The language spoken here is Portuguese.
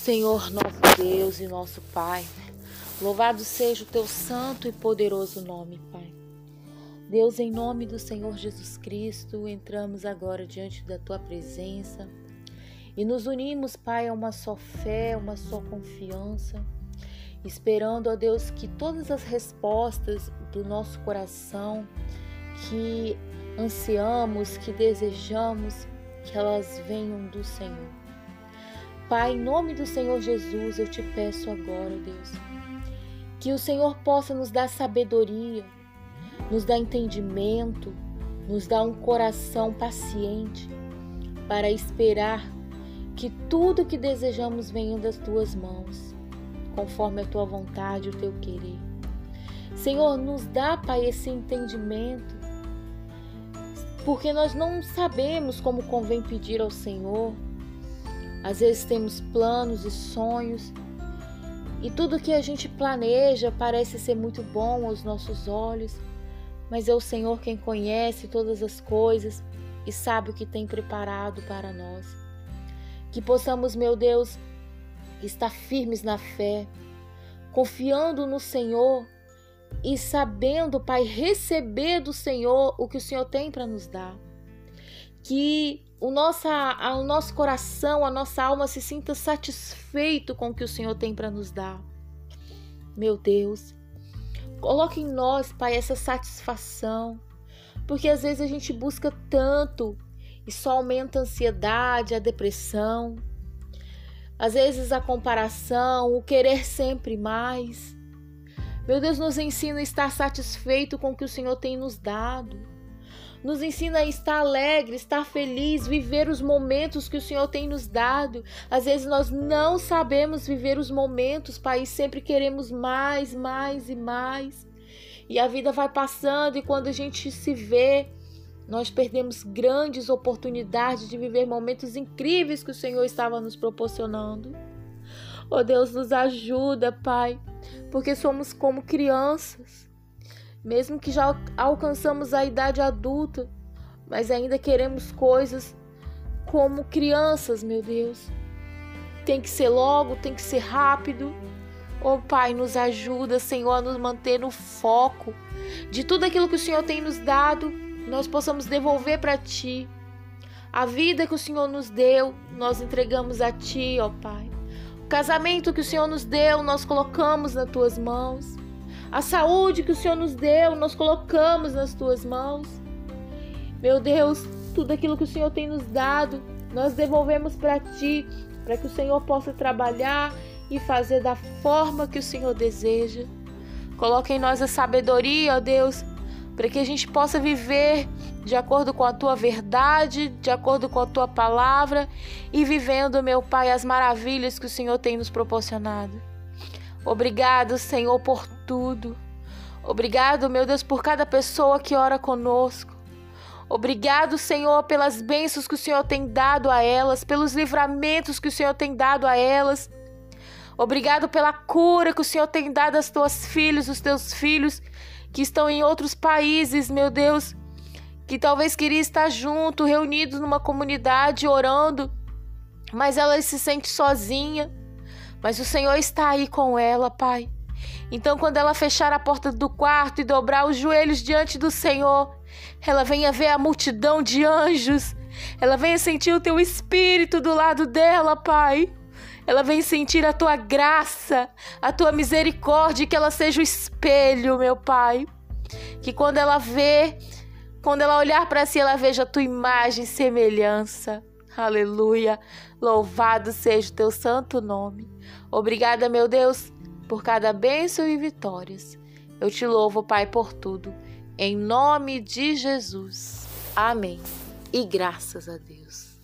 Senhor nosso Deus e nosso Pai, louvado seja o teu santo e poderoso nome, Pai. Deus, em nome do Senhor Jesus Cristo, entramos agora diante da tua presença e nos unimos, Pai, a uma só fé, uma só confiança, esperando, ó Deus, que todas as respostas do nosso coração que ansiamos, que desejamos, que elas venham do Senhor. Pai, em nome do Senhor Jesus, eu te peço agora, Deus, que o Senhor possa nos dar sabedoria, nos dar entendimento, nos dar um coração paciente para esperar que tudo que desejamos venha das tuas mãos, conforme a tua vontade e o teu querer. Senhor, nos dá, Pai, esse entendimento, porque nós não sabemos como convém pedir ao Senhor às vezes temos planos e sonhos e tudo que a gente planeja parece ser muito bom aos nossos olhos, mas é o Senhor quem conhece todas as coisas e sabe o que tem preparado para nós. Que possamos, meu Deus, estar firmes na fé, confiando no Senhor e sabendo, Pai, receber do Senhor o que o Senhor tem para nos dar. Que o, nossa, o nosso coração, a nossa alma se sinta satisfeito com o que o Senhor tem para nos dar. Meu Deus, coloque em nós, Pai, essa satisfação, porque às vezes a gente busca tanto e só aumenta a ansiedade, a depressão, às vezes a comparação, o querer sempre mais. Meu Deus, nos ensina a estar satisfeito com o que o Senhor tem nos dado nos ensina a estar alegre, estar feliz, viver os momentos que o Senhor tem nos dado. Às vezes nós não sabemos viver os momentos, Pai, e sempre queremos mais, mais e mais. E a vida vai passando e quando a gente se vê, nós perdemos grandes oportunidades de viver momentos incríveis que o Senhor estava nos proporcionando. Oh Deus, nos ajuda, Pai, porque somos como crianças mesmo que já alcançamos a idade adulta, mas ainda queremos coisas como crianças, meu Deus. Tem que ser logo, tem que ser rápido. Oh Pai, nos ajuda, Senhor, a nos manter no foco de tudo aquilo que o Senhor tem nos dado, nós possamos devolver para Ti. A vida que o Senhor nos deu, nós entregamos a Ti, ó Pai. O casamento que o Senhor nos deu, nós colocamos nas Tuas mãos. A saúde que o Senhor nos deu, nós colocamos nas tuas mãos. Meu Deus, tudo aquilo que o Senhor tem nos dado, nós devolvemos para ti, para que o Senhor possa trabalhar e fazer da forma que o Senhor deseja. Coloque em nós a sabedoria, ó Deus, para que a gente possa viver de acordo com a tua verdade, de acordo com a tua palavra e vivendo, meu Pai, as maravilhas que o Senhor tem nos proporcionado. Obrigado, Senhor, por tudo. Obrigado, meu Deus, por cada pessoa que ora conosco. Obrigado, Senhor, pelas bênçãos que o Senhor tem dado a elas, pelos livramentos que o Senhor tem dado a elas. Obrigado pela cura que o Senhor tem dado às tuas filhas, os teus filhos que estão em outros países, meu Deus, que talvez queria estar junto, reunidos numa comunidade orando, mas ela se sente sozinha. Mas o Senhor está aí com ela, Pai. Então, quando ela fechar a porta do quarto e dobrar os joelhos diante do Senhor, ela venha ver a multidão de anjos. Ela venha sentir o teu espírito do lado dela, Pai. Ela vem sentir a tua graça, a tua misericórdia, que ela seja o espelho, meu Pai. Que quando ela vê, quando ela olhar para si, ela veja a tua imagem e semelhança. Aleluia. Louvado seja o teu santo nome. Obrigada, meu Deus, por cada bênção e vitórias. Eu te louvo, Pai, por tudo. Em nome de Jesus. Amém. E graças a Deus.